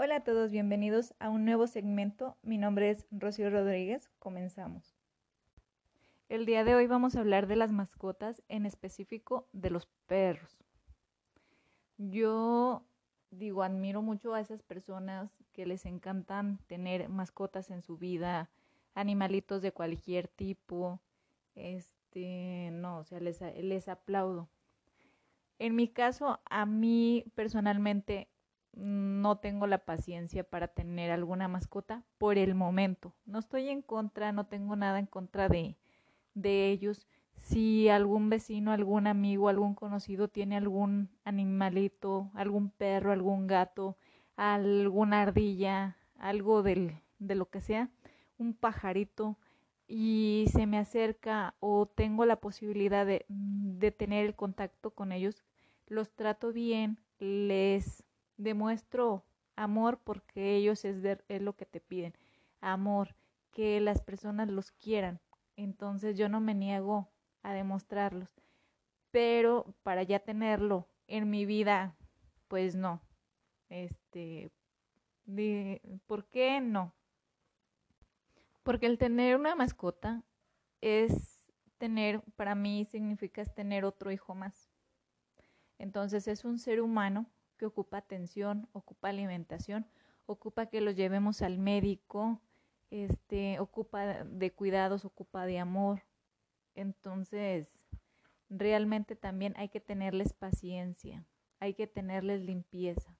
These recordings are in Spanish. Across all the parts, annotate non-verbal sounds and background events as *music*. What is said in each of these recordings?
Hola a todos, bienvenidos a un nuevo segmento. Mi nombre es Rocío Rodríguez. Comenzamos. El día de hoy vamos a hablar de las mascotas, en específico de los perros. Yo digo, admiro mucho a esas personas que les encantan tener mascotas en su vida, animalitos de cualquier tipo. Este, no, o sea, les, les aplaudo. En mi caso, a mí personalmente no tengo la paciencia para tener alguna mascota por el momento. No estoy en contra, no tengo nada en contra de, de ellos. Si algún vecino, algún amigo, algún conocido tiene algún animalito, algún perro, algún gato, alguna ardilla, algo del, de lo que sea, un pajarito, y se me acerca o tengo la posibilidad de, de tener el contacto con ellos, los trato bien, les demuestro amor porque ellos es, es lo que te piden, amor, que las personas los quieran. Entonces yo no me niego a demostrarlos, pero para ya tenerlo en mi vida, pues no. Este, ¿por qué no? Porque el tener una mascota es tener, para mí significa tener otro hijo más. Entonces es un ser humano que ocupa atención, ocupa alimentación, ocupa que los llevemos al médico, este, ocupa de cuidados, ocupa de amor. Entonces, realmente también hay que tenerles paciencia, hay que tenerles limpieza,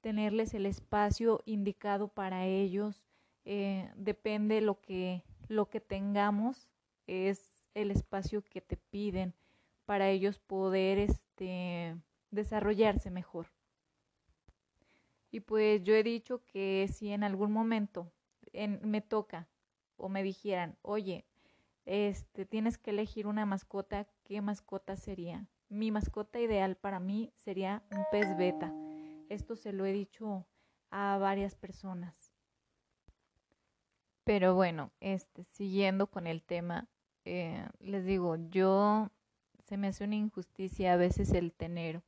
tenerles el espacio indicado para ellos. Eh, depende lo que lo que tengamos es el espacio que te piden para ellos poder este desarrollarse mejor. Y pues yo he dicho que si en algún momento me toca o me dijeran, oye, este, tienes que elegir una mascota, ¿qué mascota sería? Mi mascota ideal para mí sería un pez beta. Esto se lo he dicho a varias personas. Pero bueno, este, siguiendo con el tema, eh, les digo, yo se me hace una injusticia a veces el tener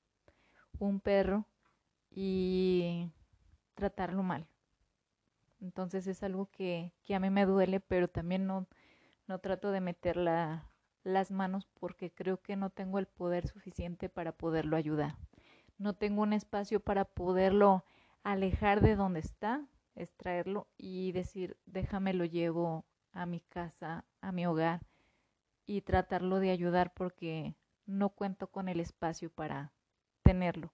un perro y tratarlo mal. Entonces es algo que, que a mí me duele, pero también no, no trato de meter las manos porque creo que no tengo el poder suficiente para poderlo ayudar. No tengo un espacio para poderlo alejar de donde está, extraerlo y decir, déjame lo llevo a mi casa, a mi hogar y tratarlo de ayudar porque no cuento con el espacio para tenerlo.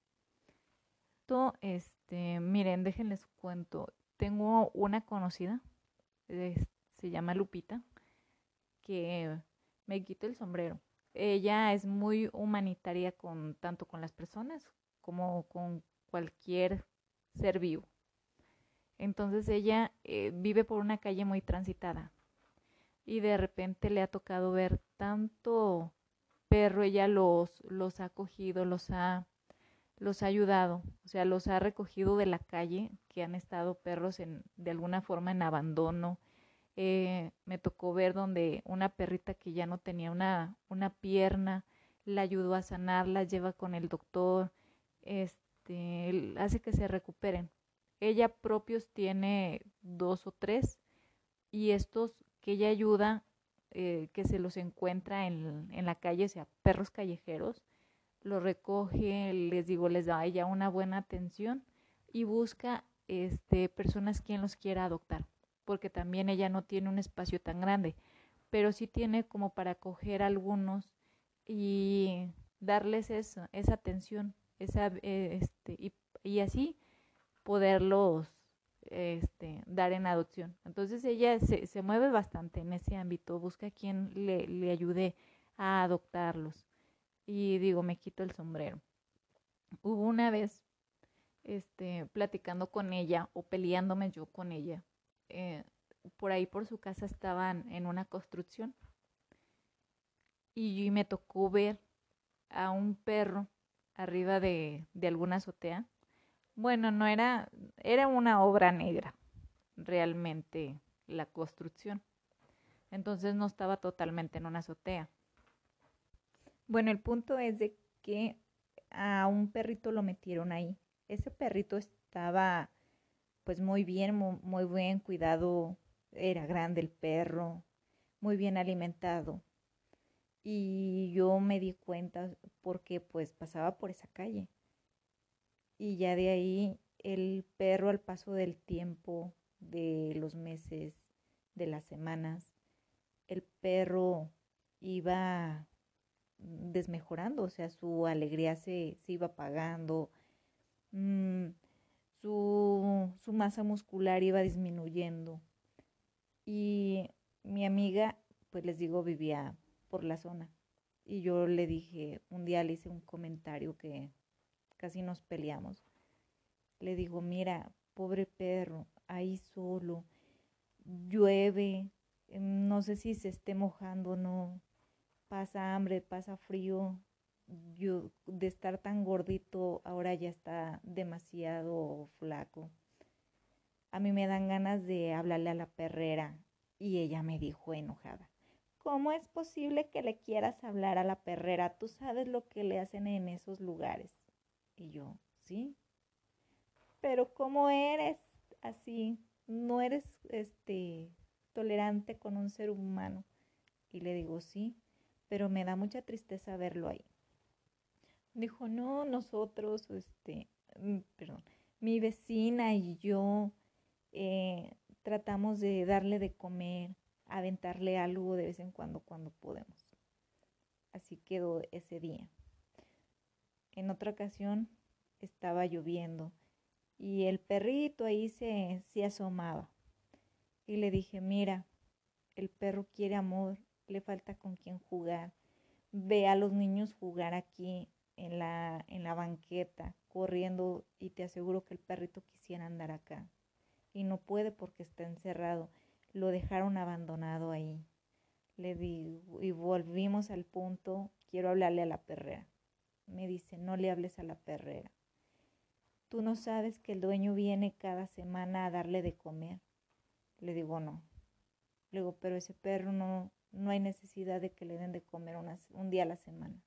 Este, miren, déjenles cuento. Tengo una conocida, se llama Lupita, que me quito el sombrero. Ella es muy humanitaria con tanto con las personas como con cualquier ser vivo. Entonces ella eh, vive por una calle muy transitada y de repente le ha tocado ver tanto perro, ella los, los ha cogido, los ha los ha ayudado, o sea, los ha recogido de la calle, que han estado perros en, de alguna forma en abandono. Eh, me tocó ver donde una perrita que ya no tenía una, una pierna, la ayudó a sanar, la lleva con el doctor, este, hace que se recuperen. Ella propios tiene dos o tres y estos que ella ayuda, eh, que se los encuentra en, en la calle, o sea, perros callejeros, lo recoge, les digo, les da ella una buena atención y busca este, personas quien los quiera adoptar, porque también ella no tiene un espacio tan grande, pero sí tiene como para acoger algunos y darles esa, esa atención, esa, eh, este, y, y, así poderlos este, dar en adopción. Entonces ella se, se mueve bastante en ese ámbito, busca quien le, le ayude a adoptarlos y digo, me quito el sombrero. Hubo una vez, este, platicando con ella o peleándome yo con ella, eh, por ahí por su casa estaban en una construcción y me tocó ver a un perro arriba de, de alguna azotea. Bueno, no era, era una obra negra, realmente la construcción. Entonces no estaba totalmente en una azotea. Bueno, el punto es de que a un perrito lo metieron ahí. Ese perrito estaba pues muy bien, muy, buen cuidado, era grande el perro, muy bien alimentado. Y yo me di cuenta porque pues pasaba por esa calle. Y ya de ahí el perro al paso del tiempo, de los meses, de las semanas, el perro iba desmejorando, o sea, su alegría se, se iba apagando, mm, su, su masa muscular iba disminuyendo. Y mi amiga, pues les digo, vivía por la zona. Y yo le dije, un día le hice un comentario que casi nos peleamos. Le digo, mira, pobre perro, ahí solo, llueve, no sé si se esté mojando o no, pasa hambre, pasa frío, yo de estar tan gordito ahora ya está demasiado flaco. A mí me dan ganas de hablarle a la perrera y ella me dijo enojada. ¿Cómo es posible que le quieras hablar a la perrera? Tú sabes lo que le hacen en esos lugares. Y yo, sí. Pero ¿cómo eres así? No eres este tolerante con un ser humano. Y le digo, sí, pero me da mucha tristeza verlo ahí. Dijo, no, nosotros, este, mm, perdón, mi vecina y yo eh, tratamos de darle de comer, aventarle algo de vez en cuando cuando podemos. Así quedó ese día. En otra ocasión estaba lloviendo y el perrito ahí se, se asomaba. Y le dije, mira, el perro quiere amor, le falta con quien jugar. Ve a los niños jugar aquí en la, en la banqueta, corriendo, y te aseguro que el perrito quisiera andar acá. Y no puede porque está encerrado. Lo dejaron abandonado ahí. Le digo, y volvimos al punto, quiero hablarle a la perrera. Me dice, no le hables a la perrera. Tú no sabes que el dueño viene cada semana a darle de comer. Le digo, no. Le digo, pero ese perro no, no hay necesidad de que le den de comer un día a la semana.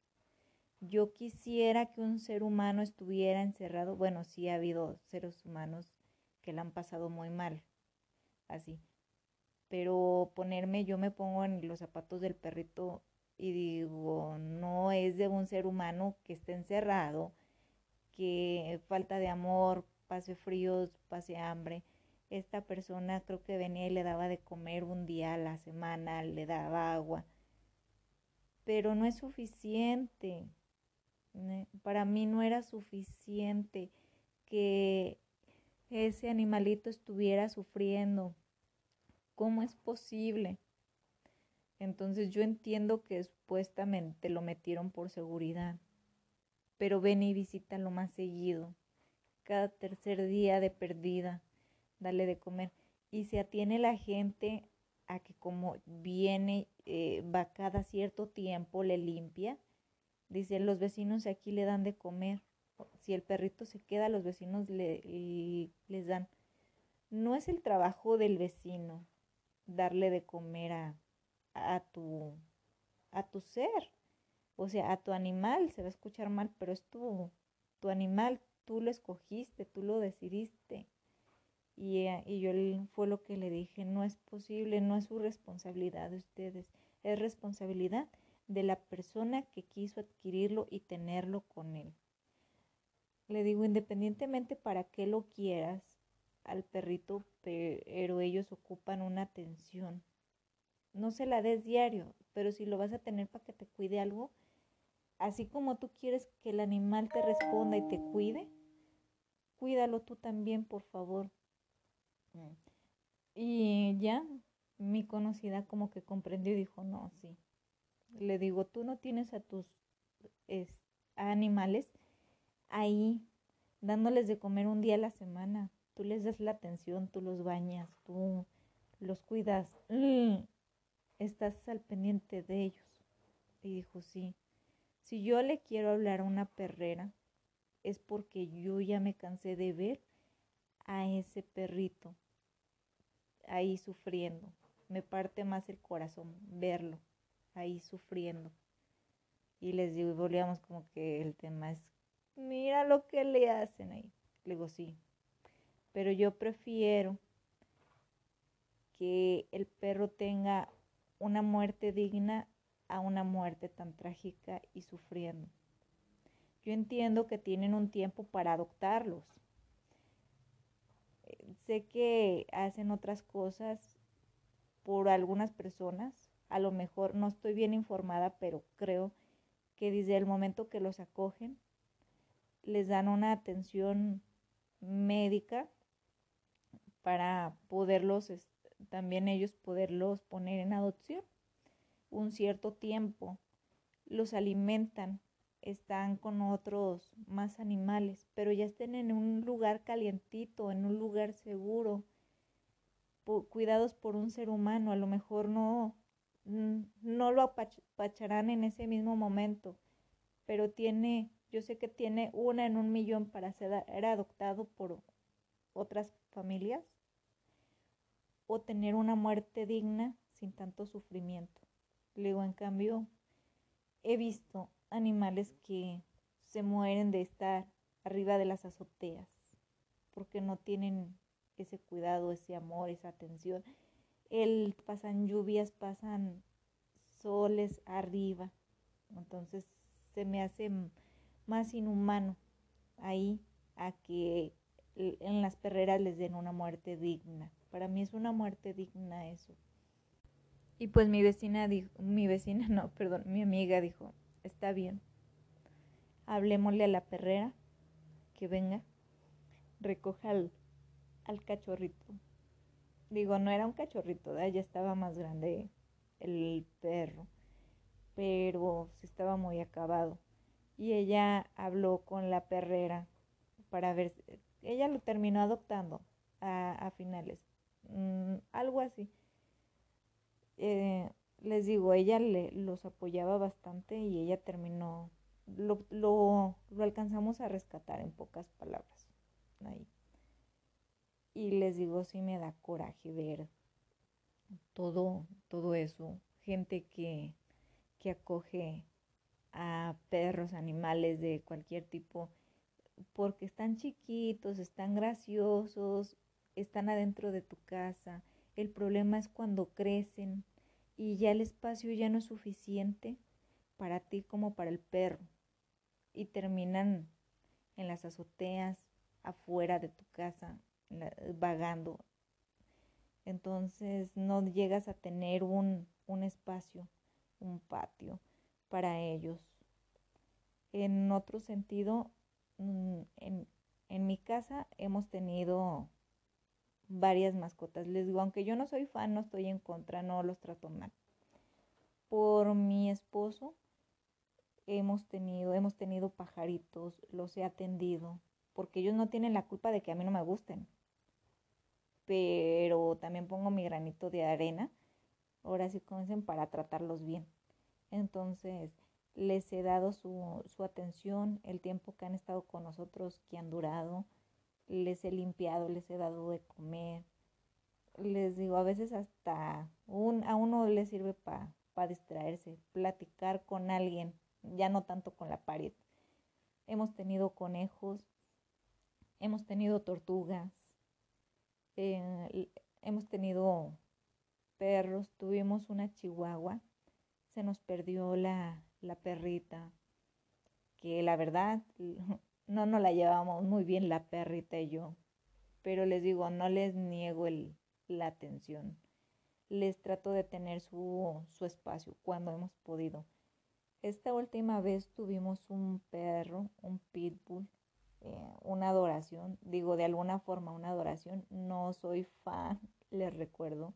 Yo quisiera que un ser humano estuviera encerrado. Bueno, sí ha habido seres humanos que la han pasado muy mal, así. Pero ponerme, yo me pongo en los zapatos del perrito y digo, no es de un ser humano que esté encerrado, que falta de amor, pase fríos, pase hambre esta persona creo que venía y le daba de comer un día a la semana, le daba agua, pero no es suficiente. Para mí no era suficiente que ese animalito estuviera sufriendo. ¿Cómo es posible? Entonces yo entiendo que supuestamente lo metieron por seguridad, pero ven y visítalo más seguido, cada tercer día de perdida darle de comer. Y se atiene la gente a que como viene, eh, va cada cierto tiempo, le limpia. Dice, los vecinos aquí le dan de comer. Si el perrito se queda, los vecinos le, les dan. No es el trabajo del vecino darle de comer a, a, tu, a tu ser, o sea, a tu animal. Se va a escuchar mal, pero es tu, tu animal. Tú lo escogiste, tú lo decidiste. Y, eh, y yo fue lo que le dije, no es posible, no es su responsabilidad de ustedes, es responsabilidad de la persona que quiso adquirirlo y tenerlo con él. Le digo, independientemente para qué lo quieras al perrito, pero ellos ocupan una atención. No se la des diario, pero si lo vas a tener para que te cuide algo, así como tú quieres que el animal te responda y te cuide, cuídalo tú también, por favor. Mm. Y ya mi conocida como que comprendió y dijo, no, sí. Le digo, tú no tienes a tus animales ahí dándoles de comer un día a la semana. Tú les das la atención, tú los bañas, tú los cuidas. Mm, estás al pendiente de ellos. Y dijo, sí. Si yo le quiero hablar a una perrera, es porque yo ya me cansé de ver a ese perrito ahí sufriendo. Me parte más el corazón verlo ahí sufriendo. Y les digo, y volvíamos como que el tema es, mira lo que le hacen ahí. Le digo, sí. pero yo prefiero que el perro tenga una muerte digna a una muerte tan trágica y sufriendo. Yo entiendo que tienen un tiempo para adoptarlos. Sé que hacen otras cosas por algunas personas. A lo mejor no estoy bien informada, pero creo que desde el momento que los acogen, les dan una atención médica para poderlos, también ellos poderlos poner en adopción un cierto tiempo, los alimentan, están con otros más animales, pero ya estén en un lugar calientito, en un lugar seguro, cuidados por un ser humano, a lo mejor no, no lo apacharán en ese mismo momento, pero tiene, yo sé que tiene una en un millón para ser adoptado por otras familias o tener una muerte digna sin tanto sufrimiento. Luego, en cambio, he visto animales que se mueren de estar arriba de las azoteas porque no tienen ese cuidado, ese amor, esa atención. El pasan lluvias, pasan soles arriba. Entonces se me hace más inhumano ahí a que en las perreras les den una muerte digna. Para mí es una muerte digna eso. Y pues mi vecina dijo, mi vecina *laughs* no, perdón, mi amiga dijo, está bien, hablemosle a la perrera que venga, recoja al, al cachorrito. Digo, no era un cachorrito, ya estaba más grande el perro, pero se estaba muy acabado. Y ella habló con la perrera para ver, ella lo terminó adoptando a, finales, mm, algo así. Eh, les digo, ella le, los apoyaba bastante y ella terminó, lo, lo, lo alcanzamos a rescatar en pocas palabras. Ahí. Y les digo, sí me da coraje ver todo, todo eso. Gente que, que acoge a perros, animales de cualquier tipo, porque están chiquitos, están graciosos, están adentro de tu casa. El problema es cuando crecen y ya el espacio ya no es suficiente para ti como para el perro y terminan en las azoteas, afuera de tu casa, vagando. Entonces no llegas a tener un, un espacio, un patio para ellos. En otro sentido, mm, en, en mi casa hemos tenido varias mascotas. Les digo, aunque yo no soy fan, no estoy en contra, no los trato mal. Por mi esposo hemos tenido, hemos tenido pajaritos, los he atendido, porque ellos no tienen la culpa de que a mí no me gusten. Pero también pongo mi granito de arena, ahora sí comiencen para tratarlos bien. Entonces, les he dado su, su atención, el tiempo que han estado con nosotros, que han durado les he limpiado, les he dado de comer. Les digo, a veces hasta a uno le sirve para pa distraerse, platicar con alguien, ya no tanto con la pared. Hemos tenido conejos, hemos tenido tortugas, eh, hemos tenido perros, tuvimos una chihuahua, se nos perdió la perrita, que la verdad no nos la llevamos muy bien la perrita y yo, pero les digo, no les niego el, la atención. Les trato de tener su, su espacio cuando hemos podido. Esta última vez tuvimos un perro, un pitbull, eh, una adoración, digo de alguna forma una adoración. No soy fan, les recuerdo.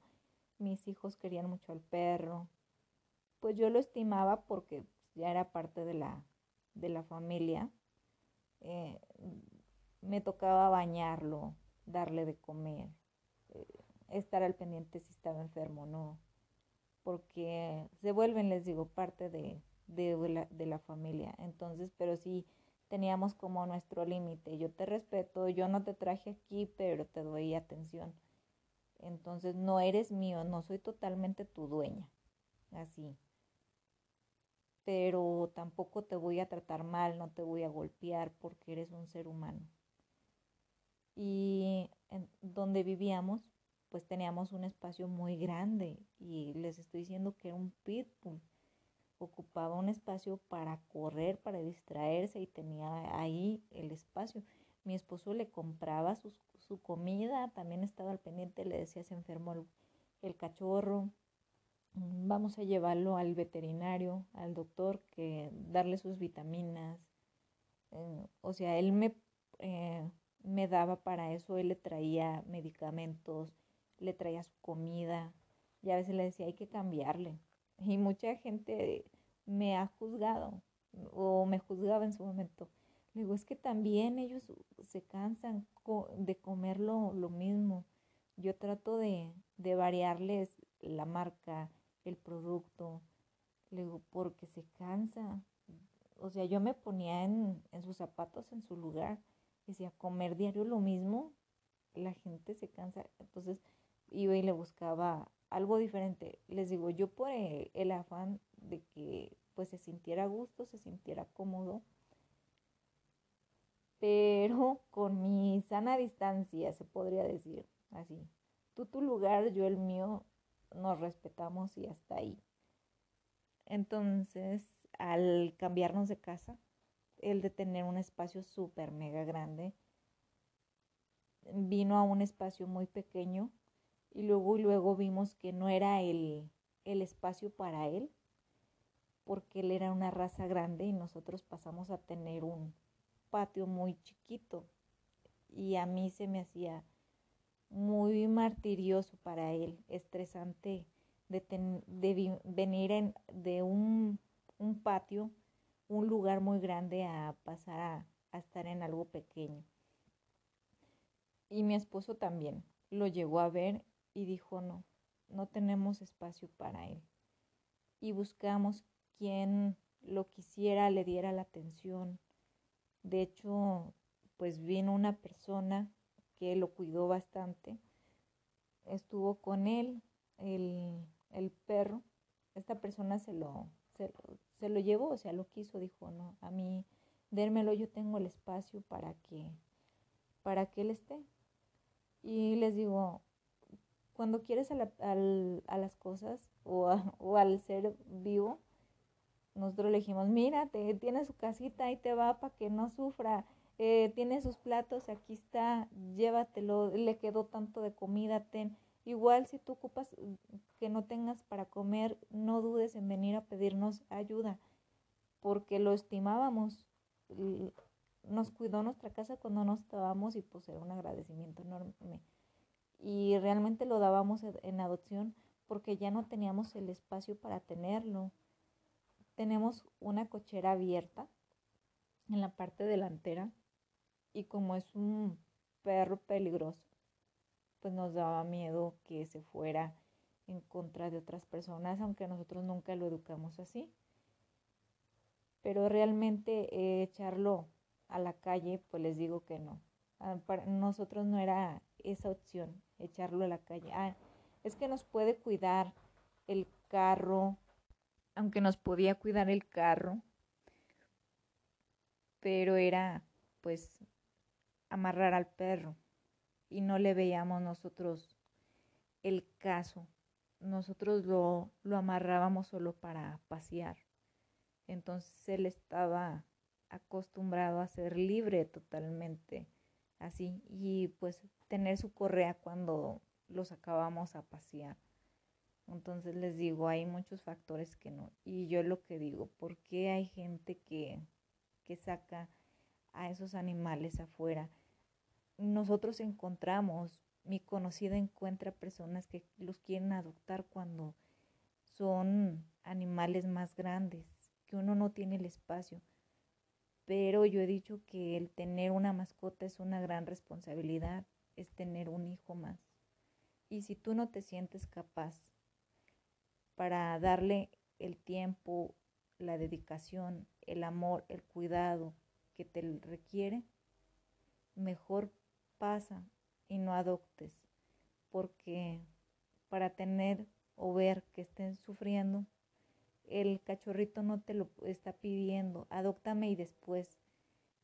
Mis hijos querían mucho al perro. Pues yo lo estimaba porque ya era parte de la, de la familia eh, me tocaba bañarlo, darle de comer, eh, estar al pendiente si estaba enfermo o no, porque se vuelven, les digo, parte de, de, de la familia. Entonces, pero sí teníamos como nuestro límite. Yo te respeto, yo no te traje aquí, pero te doy atención. Entonces, no eres mío, no soy totalmente tu dueña. Así pero tampoco te voy a tratar mal, no te voy a golpear porque eres un ser humano. Y donde vivíamos, pues teníamos un espacio muy grande y les estoy diciendo que era un pitbull. Ocupaba un espacio para correr, para distraerse y tenía ahí el espacio. Mi esposo le compraba su, su comida, también estaba al pendiente, le decía se enfermó el, cachorro, vamos a llevarlo al veterinario, al doctor, que darle sus vitaminas. Eh, o sea, él me, eh, me daba para eso, él le traía medicamentos, le traía su comida, y a veces le decía hay que cambiarle. *laughs* Y mucha gente me ha juzgado o me juzgaba en su momento. Le digo, es que también ellos se cansan de comer lo, mismo. Yo trato de, de variarles la marca, el producto. Le digo, porque se cansa. O sea, yo me ponía en, en sus zapatos, en su lugar. Decía, comer diario lo mismo, la gente se cansa. Entonces iba y le buscaba algo diferente. Les digo, yo por el afán de que pues se sintiera a gusto, se sintiera cómodo, pero con mi sana distancia, se podría decir así. Tú tu lugar, yo el mío, nos respetamos y hasta ahí. Entonces, al cambiarnos de casa, el de tener un espacio súper mega grande, vino a un espacio muy pequeño y luego luego vimos que no era el, el espacio para él, porque él era una raza grande y nosotros pasamos a tener un, patio muy chiquito y a mí se me hacía muy martirioso para él, estresante de, venir en, de un, patio, un lugar muy grande a pasar a, a estar en algo pequeño. Y mi esposo también lo llegó a ver y dijo no, no tenemos espacio para él. Y buscamos quien lo quisiera, le diera la atención, de hecho, pues vino una persona que lo cuidó bastante. Estuvo con él, el, el perro. Esta persona se lo, se, lo llevó, o sea, lo quiso, dijo, no, a mí, dérmelo, yo tengo el espacio para que, para que él esté. Y les digo, cuando quieres a, a las cosas o, *laughs* o al ser vivo, nosotros le dijimos, mira, tiene su casita, ahí te va para que no sufra, eh, tiene sus platos, aquí está, llévatelo, le quedó tanto de comida, ten. Igual si tú ocupas mm, que no tengas para comer, no dudes en venir a pedirnos ayuda, porque lo estimábamos. Nos cuidó nuestra casa cuando no estábamos y pues era un agradecimiento enorme. Y realmente lo dábamos en adopción porque ya no teníamos el espacio para tenerlo tenemos una cochera abierta en la parte delantera y como es un perro peligroso, pues nos daba miedo que se fuera en contra de otras personas, aunque nosotros nunca lo educamos así. Pero realmente eh, echarlo a la calle, pues les digo que no. Ah, para nosotros no era esa opción, echarlo a la calle. Ah, es que nos puede cuidar el carro, aunque nos podía cuidar el carro, pero era pues amarrar al perro y no le veíamos nosotros el caso. Nosotros lo, lo amarrábamos solo para pasear. Entonces él estaba acostumbrado a ser libre totalmente así y pues tener su correa cuando los acabamos a pasear. Entonces les digo, hay muchos factores que no. Y yo lo que digo, ¿por qué hay gente que, que saca a esos animales afuera? Nosotros encontramos, mi conocida encuentra personas que los quieren adoptar cuando son animales más grandes, que uno no tiene el espacio. Pero yo he dicho que el tener una mascota es una gran responsabilidad, es tener un hijo más. Y si tú no te sientes capaz para darle el tiempo, la dedicación, el amor, el cuidado que te requiere, mejor pasa y no adoptes, porque para tener o ver que estén sufriendo, el cachorrito no te lo está pidiendo, adóptame y después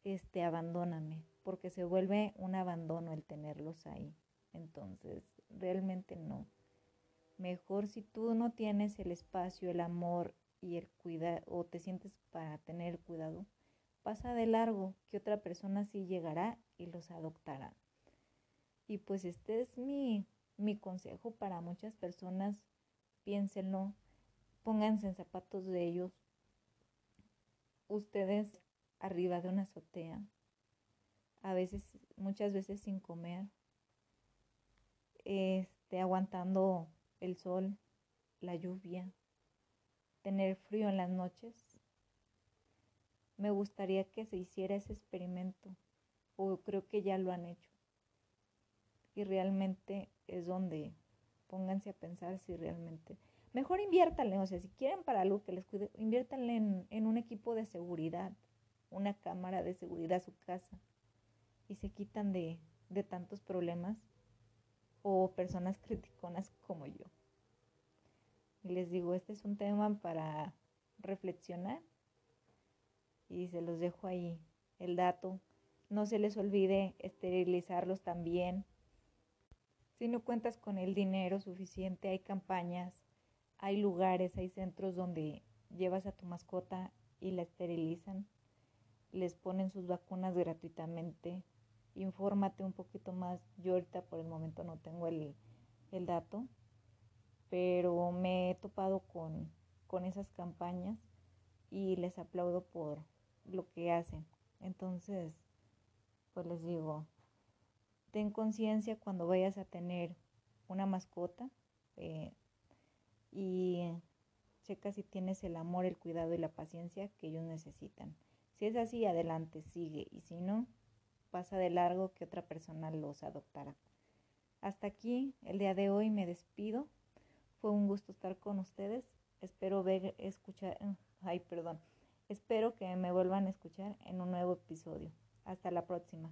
este abandóname, porque se vuelve un abandono el tenerlos ahí. Entonces, realmente no. Mejor si tú no tienes el espacio, el amor y el cuidado, o te sientes para tener cuidado, pasa de largo, que otra persona sí llegará y los adoptará. Y pues este es mi, mi consejo para muchas personas, piénsenlo, pónganse en zapatos de ellos, ustedes arriba de una azotea, a veces, muchas veces sin comer, este, aguantando el sol, la lluvia, tener frío en las noches. Me gustaría que se hiciera ese experimento, o creo que ya lo han hecho. Y realmente es donde pónganse a pensar si realmente mejor inviértanle, o sea, si quieren para algo que les cuide, inviértanle en, en un equipo de seguridad, una cámara de seguridad a su casa y se quitan de, de tantos problemas o personas *laughs* criticonas como yo. Y les digo, este es un tema para reflexionar y se los dejo ahí el dato. No se les olvide esterilizarlos también. Si no cuentas con el dinero suficiente, hay campañas hay lugares, hay centros donde llevas a tu mascota y la esterilizan, les ponen sus vacunas gratuitamente. Infórmate un poquito más. Yo ahorita por el momento no tengo el, el dato, pero me he topado con, con esas campañas y les aplaudo por lo que hacen. Entonces, pues les digo, ten conciencia cuando vayas a tener una mascota. Eh, y checa si tienes el amor, el cuidado y la paciencia que ellos necesitan. Si es así, adelante, sigue. Y si no, pasa de largo que otra persona los adoptará. Hasta aquí el día de hoy me despido. Fue un gusto estar con ustedes. Espero ver, escuchar, *laughs* ay, perdón. Espero que me vuelvan a escuchar en un nuevo episodio. Hasta la próxima.